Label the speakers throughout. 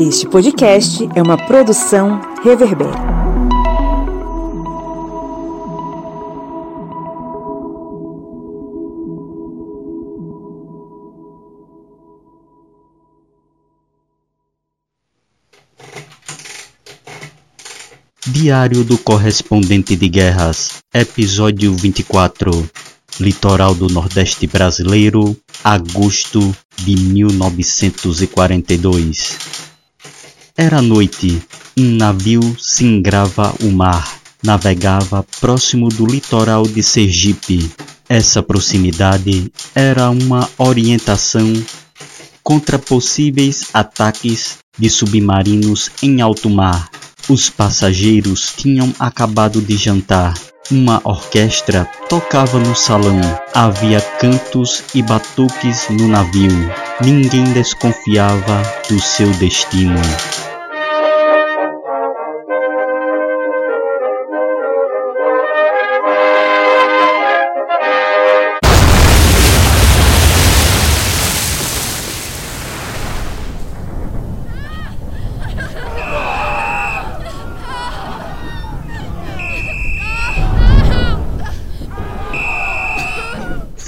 Speaker 1: Este podcast é uma produção Reverber.
Speaker 2: Diário do Correspondente de Guerras, Episódio 24 Litoral do Nordeste Brasileiro, agosto de 1942. Era noite, um navio singrava o mar, navegava próximo do litoral de Sergipe. Essa proximidade era uma orientação contra possíveis ataques de submarinos em alto mar. Os passageiros tinham acabado de jantar uma orquestra tocava no salão. Havia cantos e batuques no navio. Ninguém desconfiava do seu destino.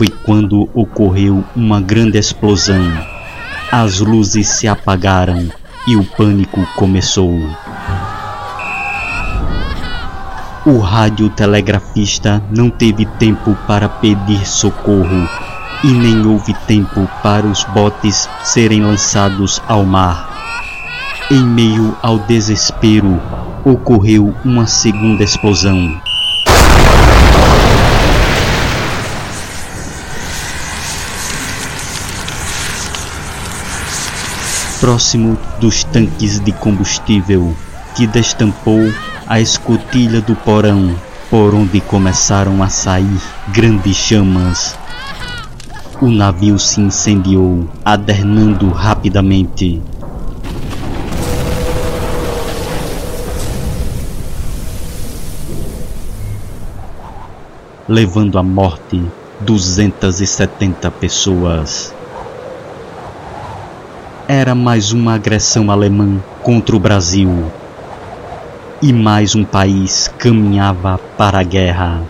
Speaker 2: Foi quando ocorreu uma grande explosão. As luzes se apagaram e o pânico começou. O radiotelegrafista não teve tempo para pedir socorro e nem houve tempo para os botes serem lançados ao mar. Em meio ao desespero, ocorreu uma segunda explosão. Próximo dos tanques de combustível que destampou a escotilha do porão, por onde começaram a sair grandes chamas. O navio se incendiou, adernando rapidamente. Levando à morte 270 pessoas era mais uma agressão alemã contra o Brasil. E mais um país caminhava para a guerra.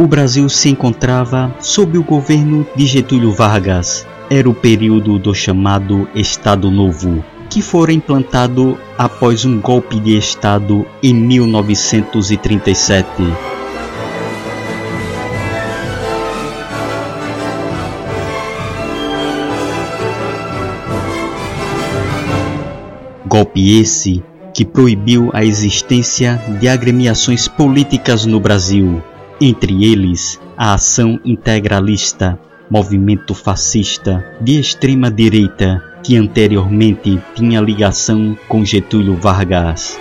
Speaker 2: O Brasil se encontrava sob o governo de Getúlio Vargas. Era o período do chamado Estado Novo, que fora implantado após um golpe de Estado em 1937. Golpe esse que proibiu a existência de agremiações políticas no Brasil, entre eles a Ação Integralista, movimento fascista de extrema direita que anteriormente tinha ligação com Getúlio Vargas.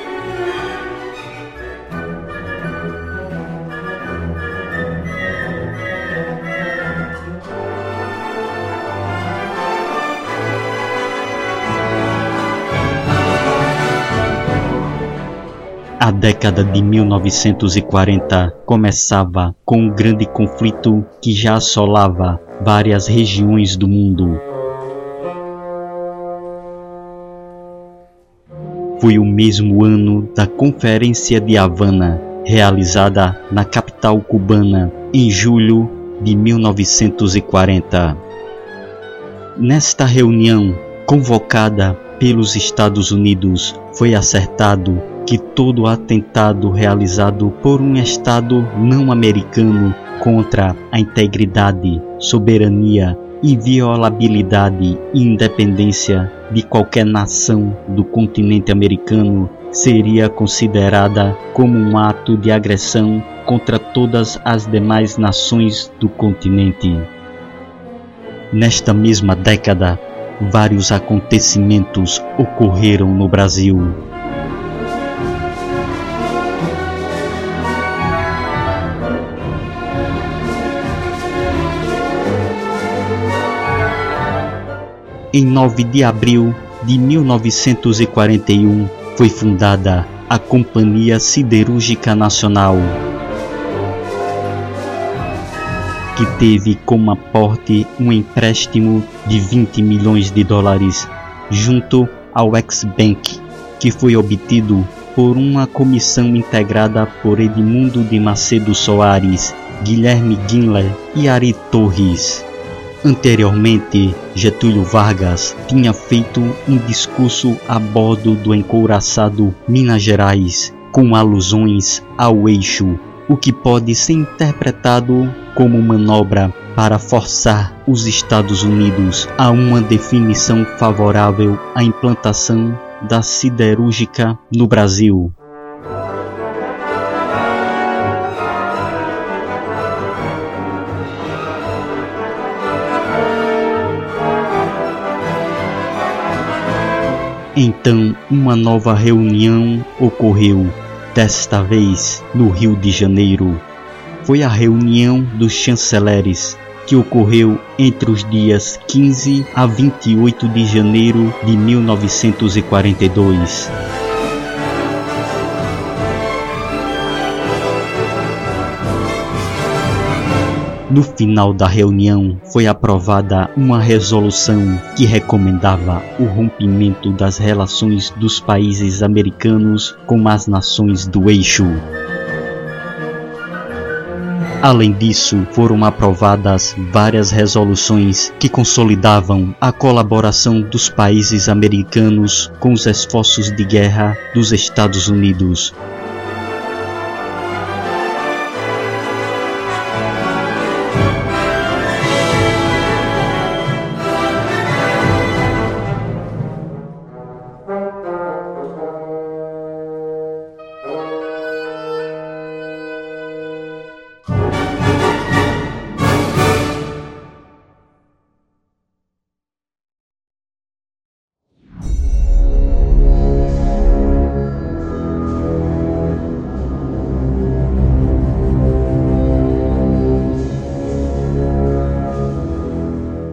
Speaker 2: A década de 1940 começava com um grande conflito que já assolava várias regiões do mundo. Foi o mesmo ano da Conferência de Havana, realizada na capital cubana em julho de 1940. Nesta reunião, convocada pelos Estados Unidos, foi acertado que todo atentado realizado por um Estado não americano contra a integridade, soberania, inviolabilidade e independência de qualquer nação do continente americano seria considerada como um ato de agressão contra todas as demais nações do continente. Nesta mesma década, vários acontecimentos ocorreram no Brasil. Em 9 de abril de 1941 foi fundada a Companhia Siderúrgica Nacional, que teve como aporte um empréstimo de 20 milhões de dólares junto ao Ex-Bank, que foi obtido por uma comissão integrada por Edmundo de Macedo Soares, Guilherme Guinle e Ari Torres. Anteriormente, Getúlio Vargas tinha feito um discurso a bordo do encouraçado Minas Gerais, com alusões ao eixo, o que pode ser interpretado como manobra para forçar os Estados Unidos a uma definição favorável à implantação da siderúrgica no Brasil. Então, uma nova reunião ocorreu, desta vez no Rio de Janeiro. Foi a reunião dos chanceleres, que ocorreu entre os dias 15 a 28 de janeiro de 1942. No final da reunião foi aprovada uma resolução que recomendava o rompimento das relações dos países americanos com as nações do eixo. Além disso, foram aprovadas várias resoluções que consolidavam a colaboração dos países americanos com os esforços de guerra dos Estados Unidos,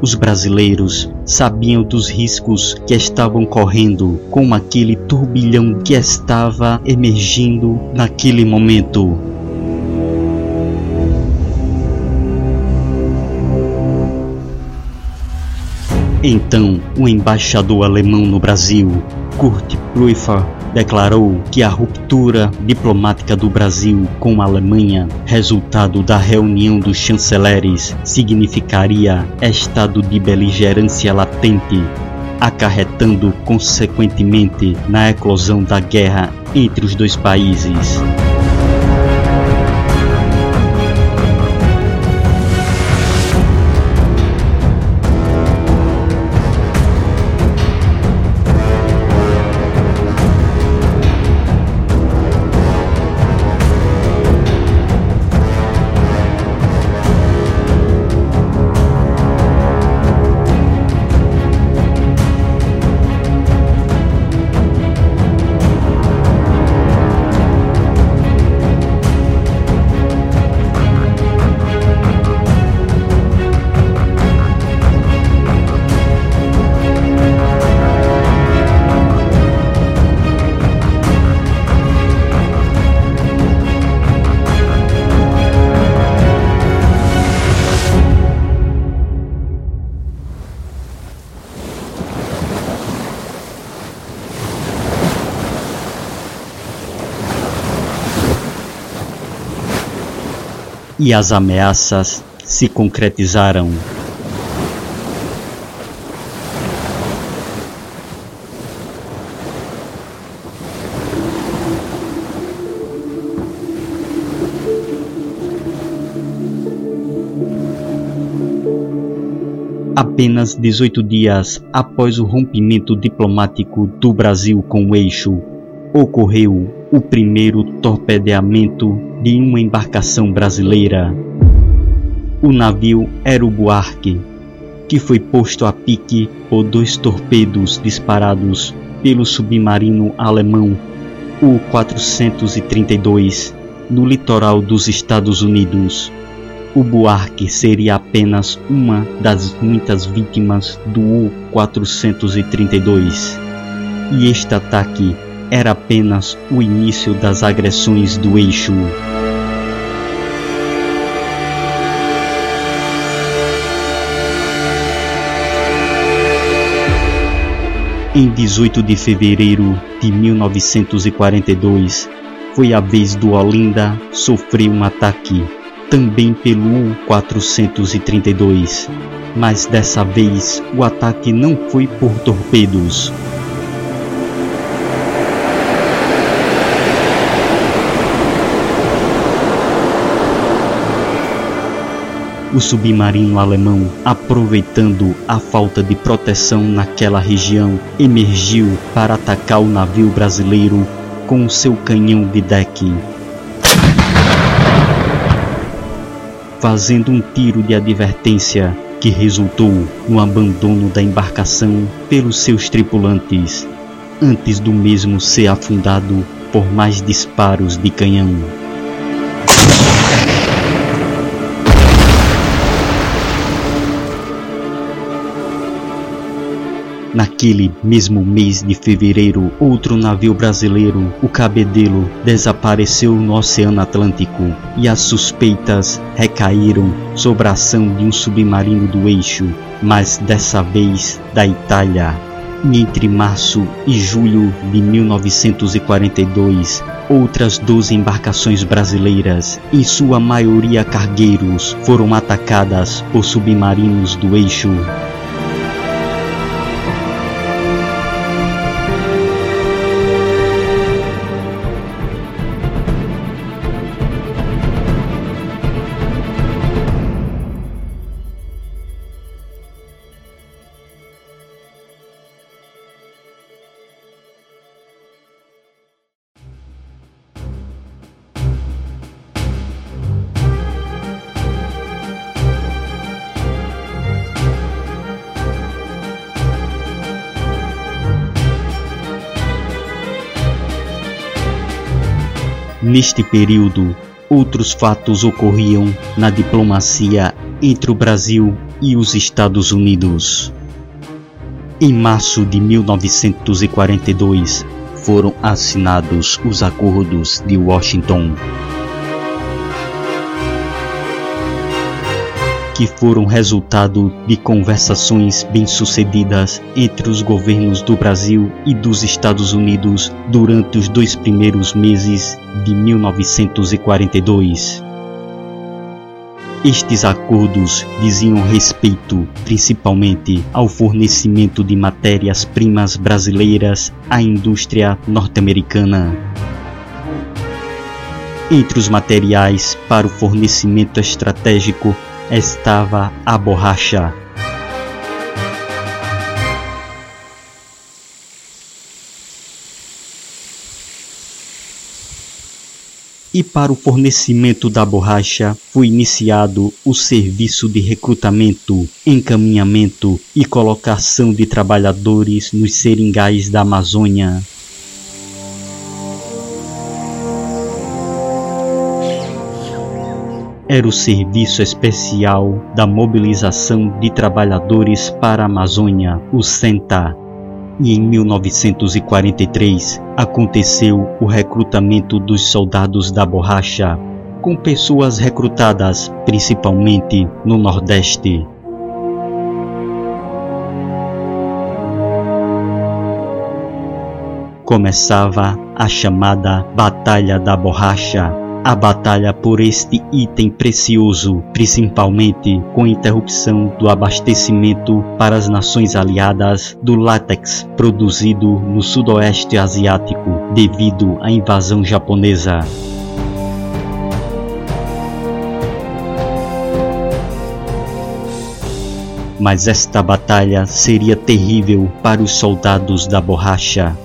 Speaker 2: Os brasileiros sabiam dos riscos que estavam correndo com aquele turbilhão que estava emergindo naquele momento. Então, o embaixador alemão no Brasil, Kurt Pfeiffer, declarou que a ruptura diplomática do Brasil com a Alemanha, resultado da reunião dos chanceleres, significaria estado de beligerância latente, acarretando consequentemente na eclosão da guerra entre os dois países. e as ameaças se concretizaram. Apenas 18 dias após o rompimento diplomático do Brasil com o eixo ocorreu o primeiro torpedeamento de uma embarcação brasileira. O navio era o Buarque, que foi posto a pique por dois torpedos disparados pelo submarino alemão U-432 no litoral dos Estados Unidos. O Buarque seria apenas uma das muitas vítimas do U-432. E este ataque era apenas o início das agressões do eixo. Em 18 de fevereiro de 1942, foi a vez do Olinda sofrer um ataque, também pelo U-432, mas dessa vez o ataque não foi por torpedos, O submarino alemão, aproveitando a falta de proteção naquela região, emergiu para atacar o navio brasileiro com seu canhão de deck. Fazendo um tiro de advertência que resultou no abandono da embarcação pelos seus tripulantes, antes do mesmo ser afundado por mais disparos de canhão. Naquele mesmo mês de fevereiro, outro navio brasileiro, o Cabedelo, desapareceu no Oceano Atlântico e as suspeitas recaíram sobre a ação de um submarino do eixo, mas dessa vez da Itália. E entre março e julho de 1942, outras 12 embarcações brasileiras, em sua maioria cargueiros, foram atacadas por submarinos do eixo. Neste período, outros fatos ocorriam na diplomacia entre o Brasil e os Estados Unidos. Em março de 1942, foram assinados os Acordos de Washington. Que foram resultado de conversações bem-sucedidas entre os governos do Brasil e dos Estados Unidos durante os dois primeiros meses de 1942. Estes acordos diziam respeito principalmente ao fornecimento de matérias-primas brasileiras à indústria norte-americana. Entre os materiais para o fornecimento estratégico estava a borracha. E para o fornecimento da borracha foi iniciado o serviço de recrutamento, encaminhamento e colocação de trabalhadores nos seringais da Amazônia. Era o Serviço Especial da Mobilização de Trabalhadores para a Amazônia, o SENTA. E em 1943 aconteceu o recrutamento dos soldados da borracha, com pessoas recrutadas principalmente no Nordeste. Começava a chamada Batalha da Borracha a batalha por este item precioso, principalmente com a interrupção do abastecimento para as nações aliadas do látex produzido no sudoeste asiático devido à invasão japonesa. Mas esta batalha seria terrível para os soldados da borracha.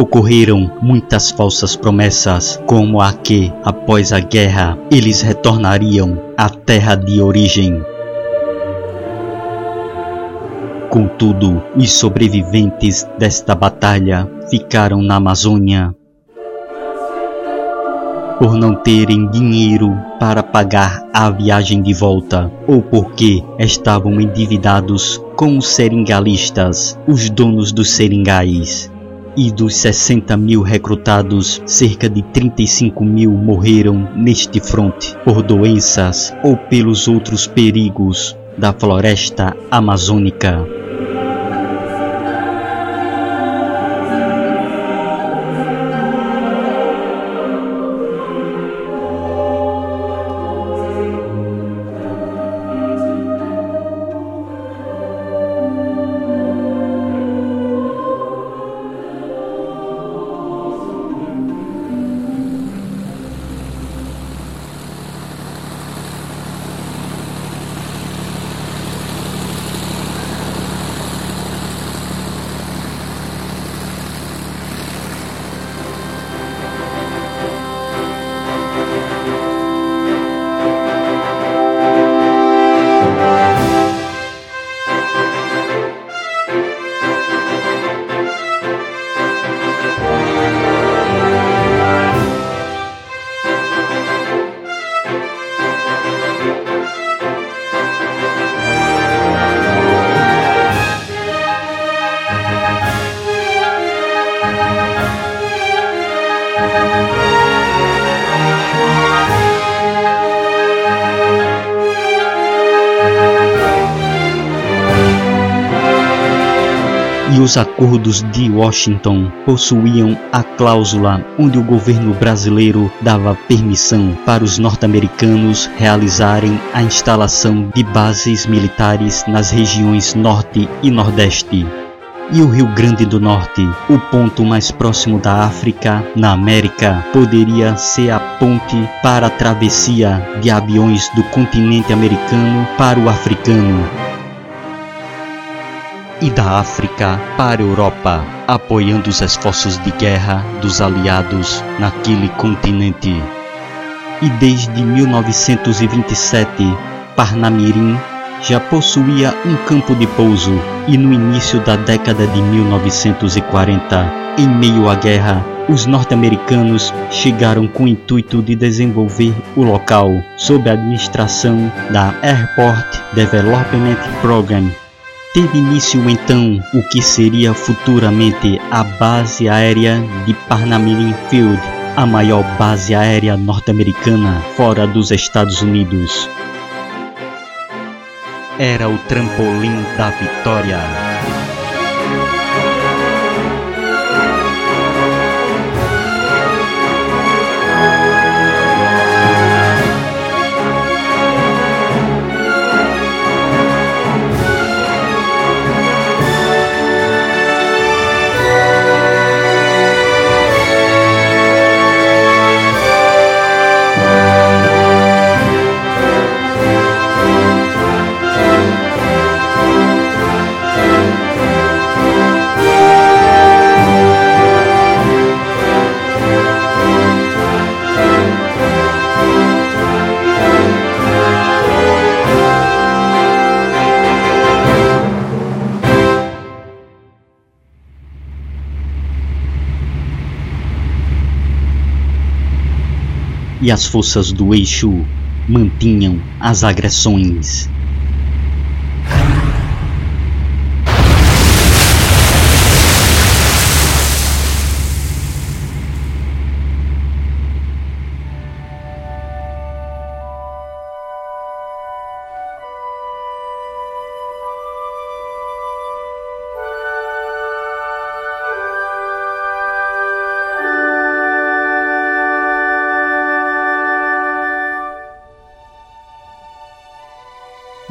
Speaker 2: Ocorreram muitas falsas promessas, como a que, após a guerra, eles retornariam à terra de origem. Contudo, os sobreviventes desta batalha ficaram na Amazônia por não terem dinheiro para pagar a viagem de volta ou porque estavam endividados com os seringalistas, os donos dos seringais e dos 60 mil recrutados, cerca de 35 mil morreram neste fronte por doenças ou pelos outros perigos da floresta amazônica. Os acordos de Washington possuíam a cláusula onde o governo brasileiro dava permissão para os norte-americanos realizarem a instalação de bases militares nas regiões Norte e Nordeste. E o Rio Grande do Norte, o ponto mais próximo da África, na América, poderia ser a ponte para a travessia de aviões do continente americano para o africano, e da África para a Europa, apoiando os esforços de guerra dos aliados naquele continente. E desde 1927, Parnamirim já possuía um campo de pouso e no início da década de 1940, em meio à guerra, os norte-americanos chegaram com o intuito de desenvolver o local sob a administração da Airport Development Program Teve início então o que seria futuramente a base aérea de Parnamirim Field, a maior base aérea norte-americana fora dos Estados Unidos. Era o trampolim da vitória. E as forças do eixo mantinham as agressões.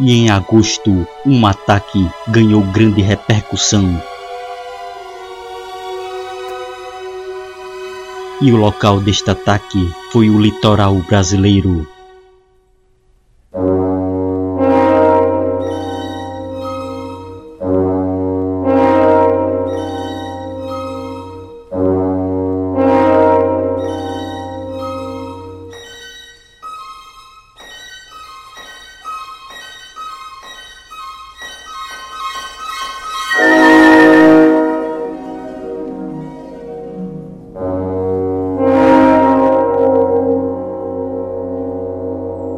Speaker 2: E em agosto um ataque ganhou grande repercussão. E o local deste ataque foi o litoral brasileiro.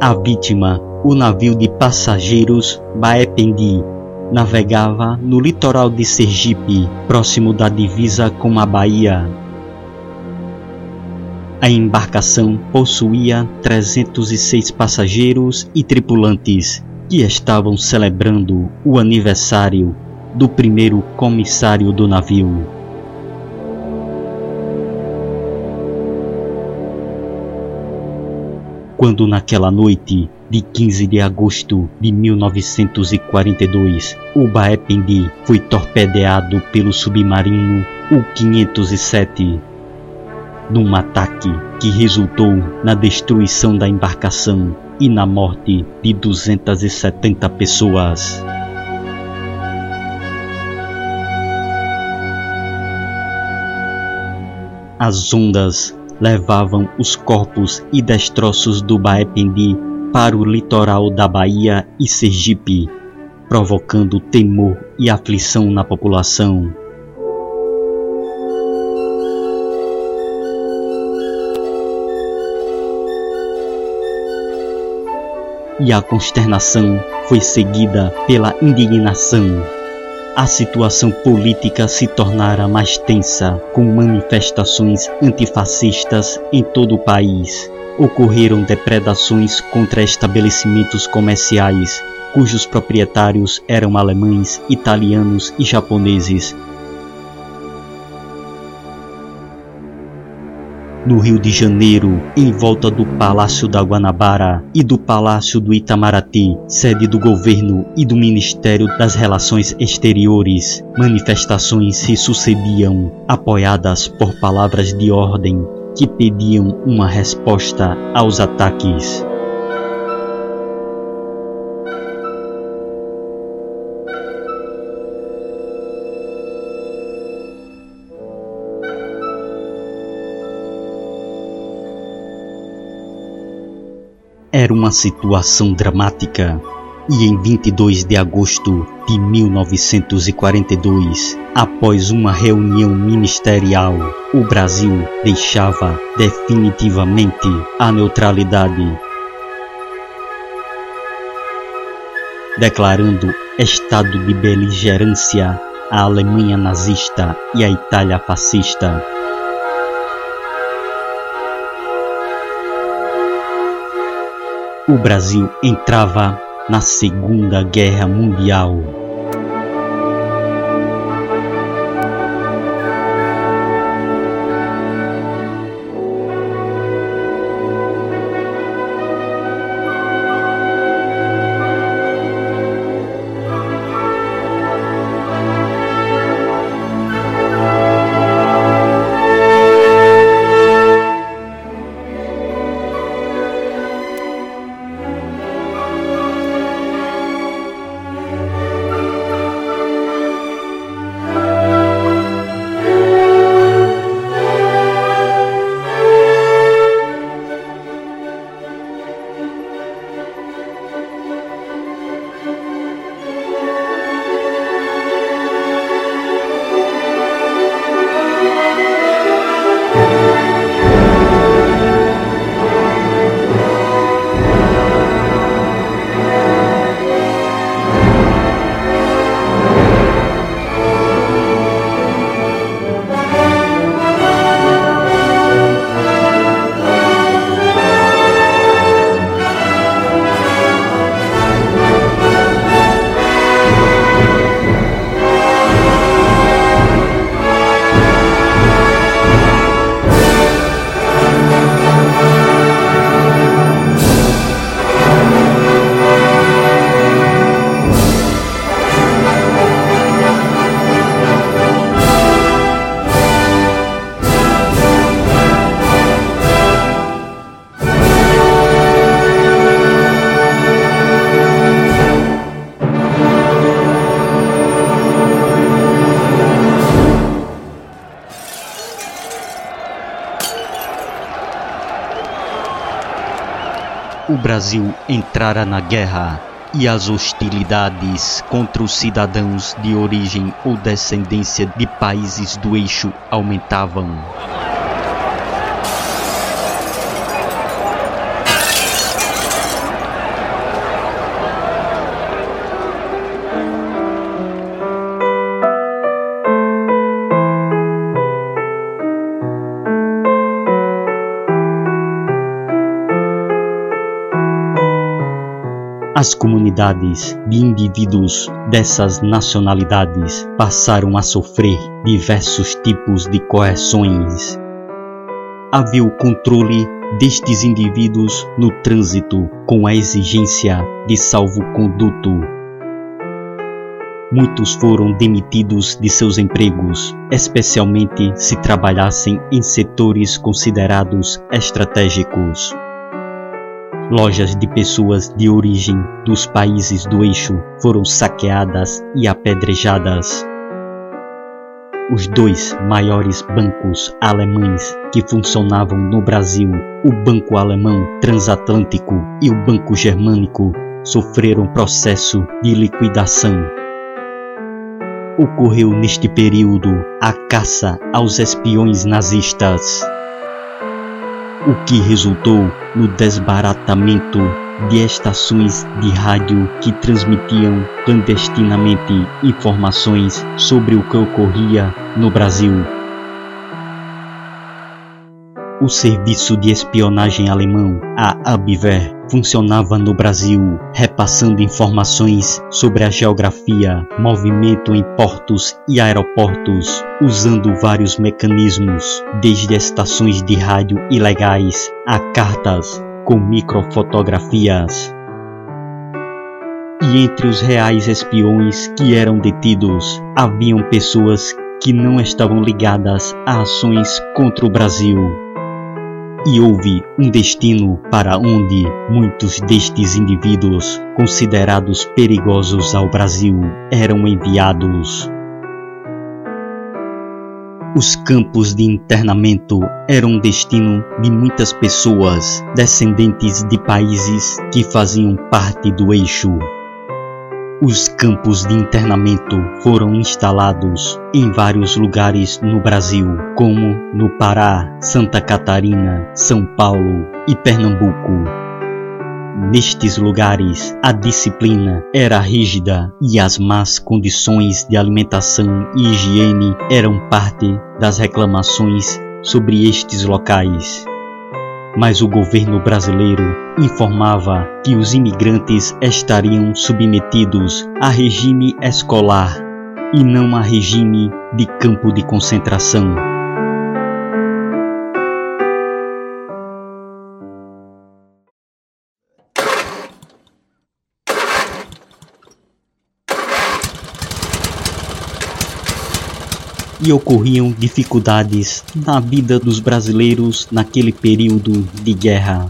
Speaker 2: A vítima, o navio de passageiros Baependi, navegava no litoral de Sergipe, próximo da divisa com a Bahia. A embarcação possuía 306 passageiros e tripulantes que estavam celebrando o aniversário do primeiro comissário do navio. Quando naquela noite de 15 de agosto de 1942 o Baependi foi torpedeado pelo submarino U-507 num ataque que resultou na destruição da embarcação e na morte de 270 pessoas. As ondas levavam os corpos e destroços do Baependi para o litoral da Bahia e Sergipe, provocando temor e aflição na população. E a consternação foi seguida pela indignação a situação política se tornara mais tensa, com manifestações antifascistas em todo o país. Ocorreram depredações contra estabelecimentos comerciais, cujos proprietários eram alemães, italianos e japoneses, no Rio de Janeiro, em volta do Palácio da Guanabara e do Palácio do Itamaraty, sede do governo e do Ministério das Relações Exteriores. Manifestações se sucediam, apoiadas por palavras de ordem que pediam uma resposta aos ataques. Uma situação dramática. E em 22 de agosto de 1942, após uma reunião ministerial, o Brasil deixava definitivamente a neutralidade, declarando estado de beligerância à Alemanha nazista e à Itália fascista. O Brasil entrava na Segunda Guerra Mundial. Brasil entrara na guerra e as hostilidades contra os cidadãos de origem ou descendência de países do eixo aumentavam. As comunidades de indivíduos dessas nacionalidades passaram a sofrer diversos tipos de coerções. Havia o controle destes indivíduos no trânsito com a exigência de salvo-conduto. Muitos foram demitidos de seus empregos, especialmente se trabalhassem em setores considerados estratégicos. Lojas de pessoas de origem dos países do eixo foram saqueadas e apedrejadas. Os dois maiores bancos alemães que funcionavam no Brasil, o Banco Alemão Transatlântico e o Banco Germânico, sofreram processo de liquidação. Ocorreu neste período a caça aos espiões nazistas o que resultou no desbaratamento de estações de rádio que transmitiam clandestinamente informações sobre o que ocorria no Brasil. O serviço de espionagem alemão, a Abwehr, funcionava no Brasil, repassando informações sobre a geografia, movimento em portos e aeroportos, usando vários mecanismos, desde estações de rádio ilegais a cartas com microfotografias. E entre os reais espiões que eram detidos, haviam pessoas que não estavam ligadas a ações contra o Brasil e houve um destino para onde muitos destes indivíduos, considerados perigosos ao Brasil, eram enviados. Os campos de internamento eram destino de muitas pessoas descendentes de países que faziam parte do eixo os campos de internamento foram instalados em vários lugares no Brasil, como no Pará, Santa Catarina, São Paulo e Pernambuco. Nestes lugares, a disciplina era rígida e as más condições de alimentação e higiene eram parte das reclamações sobre estes locais mas o governo brasileiro informava que os imigrantes estariam submetidos a regime escolar e não a regime de campo de concentração. E ocorriam dificuldades na vida dos brasileiros naquele período de guerra.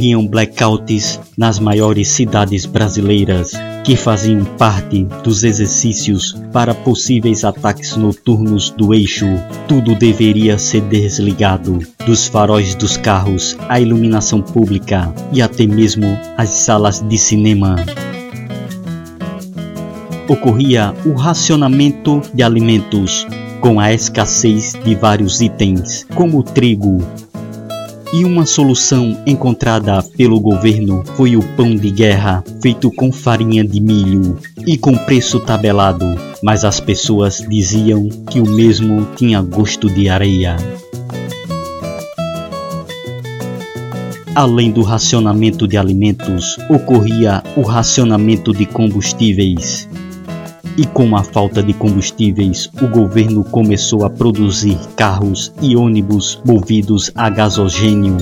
Speaker 2: Ocorriam blackouts nas maiores cidades brasileiras, que faziam parte dos exercícios para possíveis ataques noturnos do eixo. Tudo deveria ser desligado, dos faróis dos carros à iluminação pública e até mesmo as salas de cinema. Ocorria o racionamento de alimentos, com a escassez de vários itens, como trigo, e uma solução encontrada pelo governo foi o pão de guerra, feito com farinha de milho e com preço tabelado, mas as pessoas diziam que o mesmo tinha gosto de areia. Além do racionamento de alimentos, ocorria o racionamento de combustíveis. E com a falta de combustíveis, o governo começou a produzir carros e ônibus movidos a gasogênio.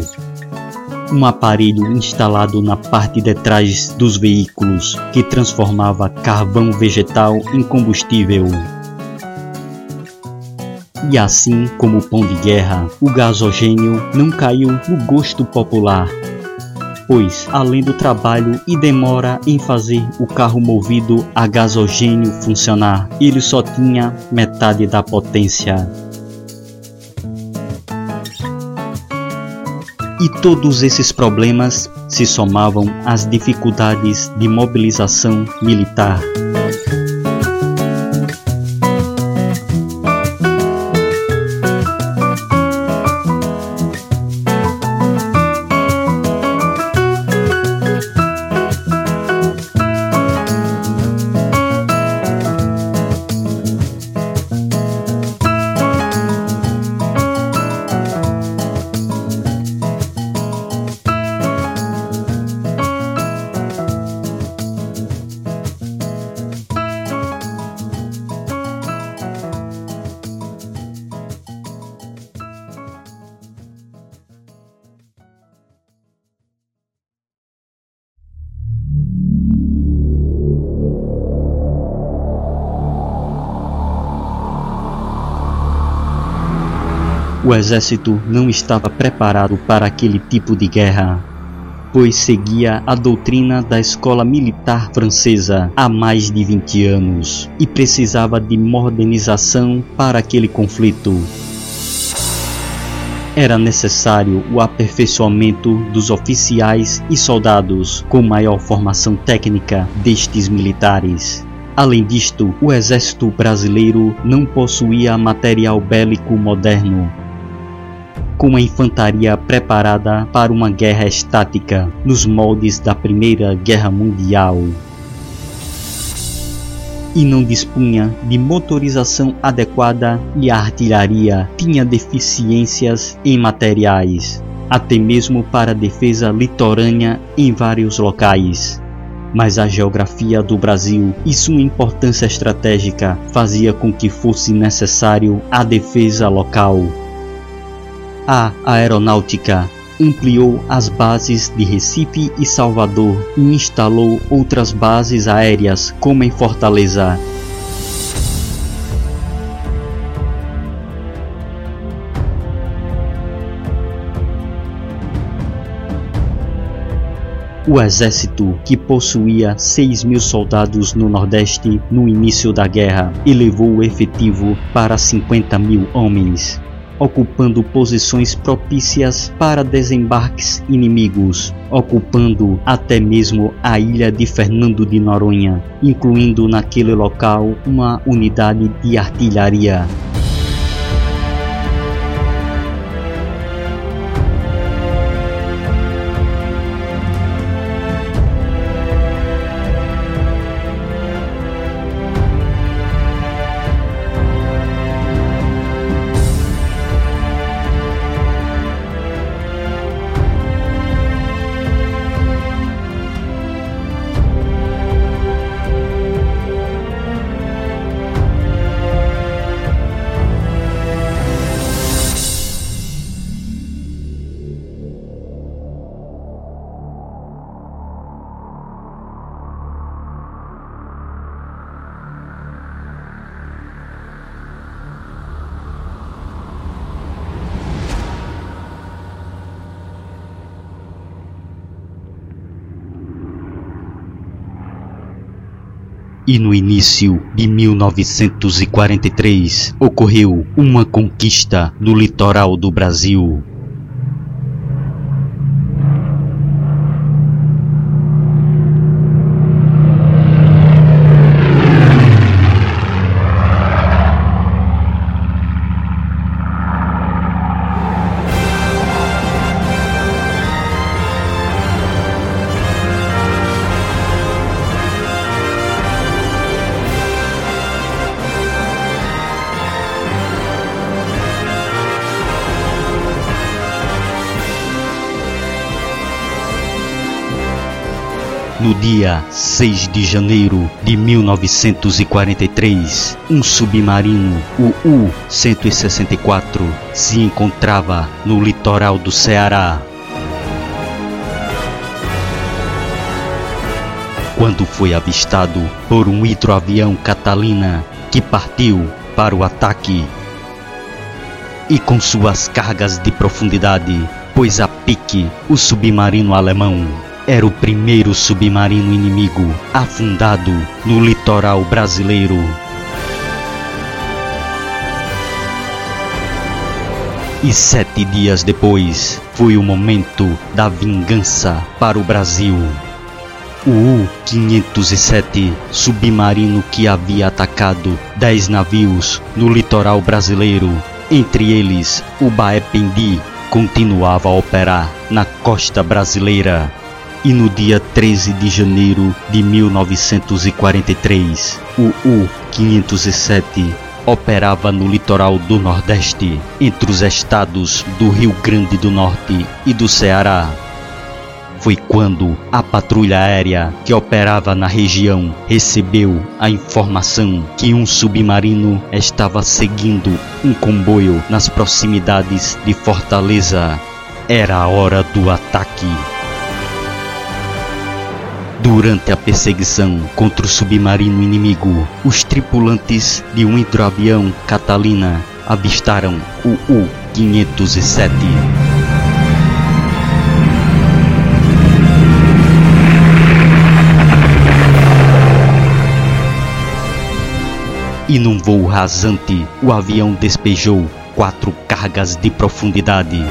Speaker 2: um aparelho instalado na parte de trás dos veículos que transformava carvão vegetal em combustível. E assim como o pão de guerra, o gasogênio não caiu no gosto popular, pois, além do trabalho e demora em fazer o carro movido a gasogênio funcionar, ele só tinha metade da potência. E todos esses problemas se somavam às dificuldades de mobilização militar. O exército não estava preparado para aquele tipo de guerra, pois seguia a doutrina da escola militar francesa há mais de 20 anos e precisava de modernização para aquele conflito. Era necessário o aperfeiçoamento dos oficiais e soldados com maior formação técnica destes militares. Além disto, o exército brasileiro não possuía material bélico moderno com a infantaria preparada para uma guerra estática nos moldes da Primeira Guerra Mundial. E não dispunha de motorização adequada e a artilharia tinha deficiências em materiais, até mesmo para defesa litorânea em vários locais mas a geografia do Brasil e sua importância estratégica fazia com que fosse necessário a defesa local. A aeronáutica ampliou as bases de Recife e Salvador e instalou outras bases aéreas, como em Fortaleza. O exército, que possuía 6 mil soldados no Nordeste no início da guerra, elevou o efetivo para 50 mil homens ocupando posições propícias para desembarques inimigos, ocupando até mesmo a ilha de Fernando de Noronha, incluindo naquele local uma unidade de artilharia. E no início de 1943 ocorreu uma conquista no litoral do Brasil. dia 6 de janeiro de 1943, um submarino, o U-164, se encontrava no litoral do Ceará. Quando foi avistado por um hidroavião Catalina que partiu para o ataque e com suas cargas de profundidade, pôs a pique o submarino alemão. Era o primeiro submarino inimigo afundado no litoral brasileiro. E sete dias depois foi o momento da vingança para o Brasil. O U-507, submarino que havia atacado dez navios no litoral brasileiro, entre eles o Baependi, continuava a operar na costa brasileira. E no dia 13 de janeiro de 1943, o U-507 operava no litoral do Nordeste, entre os estados do Rio Grande do Norte e do Ceará. Foi quando a patrulha aérea que operava na região recebeu a informação que um submarino estava seguindo um comboio nas proximidades de Fortaleza. Era a hora do ataque. Durante a perseguição contra o submarino inimigo, os tripulantes de um hidroavião Catalina avistaram o U-507. E num voo rasante, o avião despejou quatro cargas de profundidade.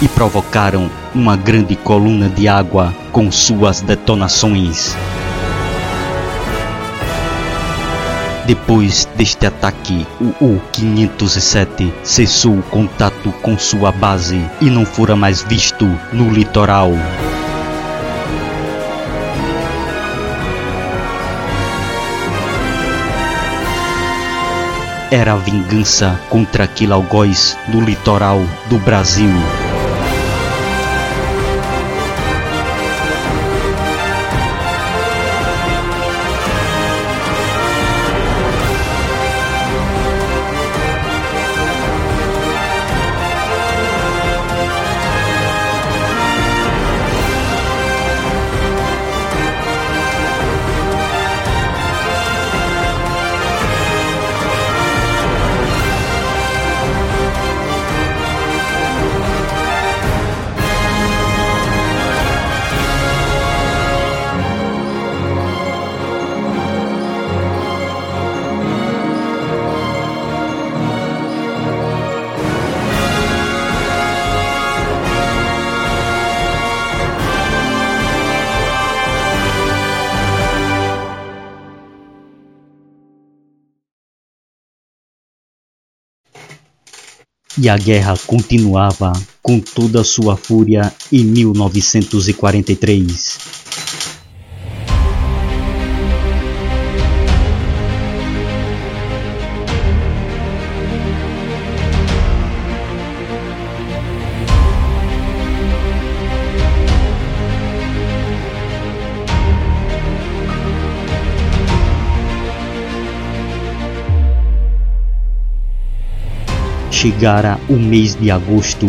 Speaker 2: E provocaram uma grande coluna de água com suas detonações. Depois deste ataque, o U-507 cessou o contato com sua base e não fora mais visto no litoral. Era a vingança contra aquele algoz do litoral do Brasil. E a guerra continuava com toda sua fúria em 1943. Chegara o mês de agosto.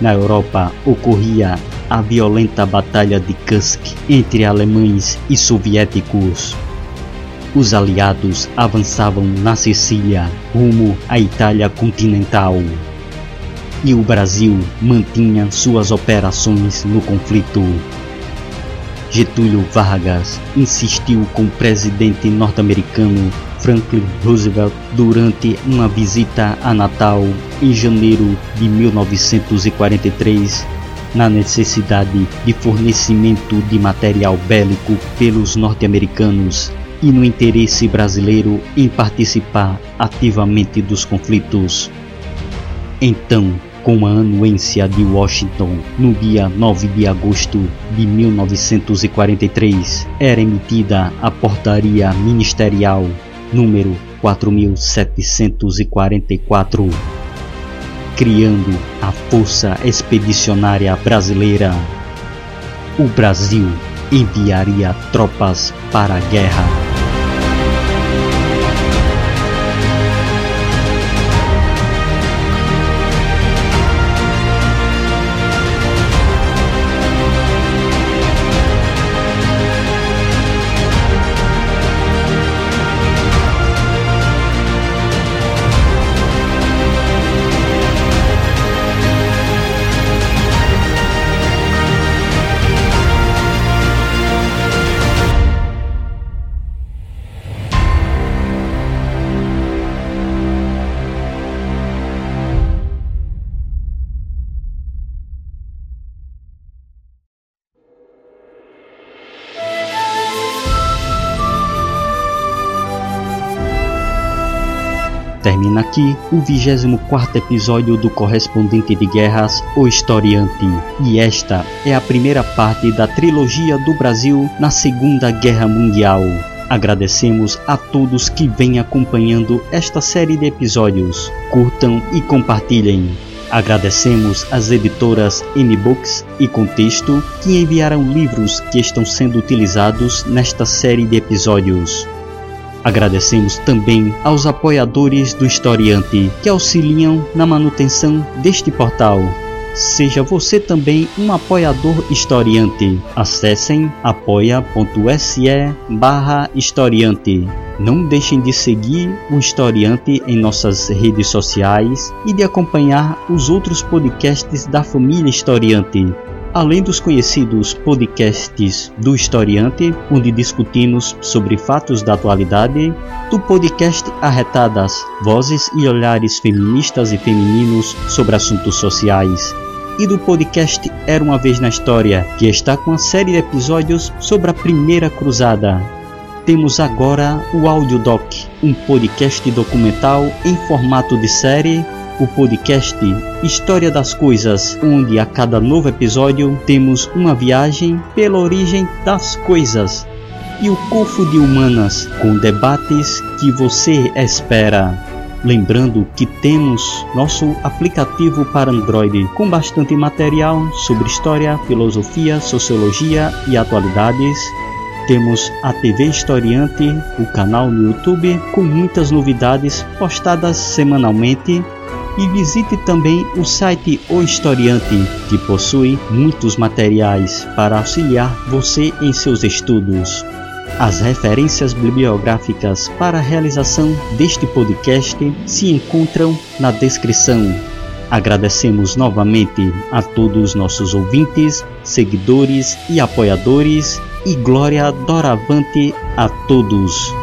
Speaker 2: Na Europa ocorria a violenta Batalha de Kursk entre alemães e soviéticos. Os aliados avançavam na Sicília rumo à Itália continental. E o Brasil mantinha suas operações no conflito. Getúlio Vargas insistiu com o presidente norte-americano Franklin Roosevelt durante uma visita a Natal em janeiro de 1943 na necessidade de fornecimento de material bélico pelos norte-americanos e no interesse brasileiro em participar ativamente dos conflitos. Então, com a anuência de Washington no dia 9 de agosto de 1943, era emitida a Portaria Ministerial número 4744, criando a Força Expedicionária Brasileira. O Brasil enviaria tropas para a guerra. Termina aqui o 24 episódio do Correspondente de Guerras, O Historiante, e esta é a primeira parte da trilogia do Brasil na Segunda Guerra Mundial. Agradecemos a todos que vêm acompanhando esta série de episódios. Curtam e compartilhem. Agradecemos às editoras N-Books e Contexto que enviaram livros que estão sendo utilizados nesta série de episódios. Agradecemos também aos apoiadores do Historiante que auxiliam na manutenção deste portal. Seja você também um apoiador historiante. Acessem apoia.se barra historiante. Não deixem de seguir o Historiante em nossas redes sociais e de acompanhar os outros podcasts da família Historiante além dos conhecidos podcasts do Historiante, onde discutimos sobre fatos da atualidade, do podcast Arretadas, vozes e olhares feministas e femininos sobre assuntos sociais, e do podcast Era uma Vez na História, que está com uma série de episódios sobre a Primeira Cruzada. Temos agora o Audiodoc, um podcast documental em formato de série o podcast História das Coisas, onde a cada novo episódio temos uma viagem pela origem das coisas e o Cofo de Humanas, com debates que você espera. Lembrando que temos nosso aplicativo para Android com bastante material sobre história, filosofia, sociologia e atualidades. Temos a TV Historiante, o canal no YouTube com muitas novidades postadas semanalmente e visite também o site O Historiante, que possui muitos materiais para auxiliar você em seus estudos. As referências bibliográficas para a realização deste podcast se encontram na descrição. Agradecemos novamente a todos nossos ouvintes, seguidores e apoiadores, e glória doravante a todos.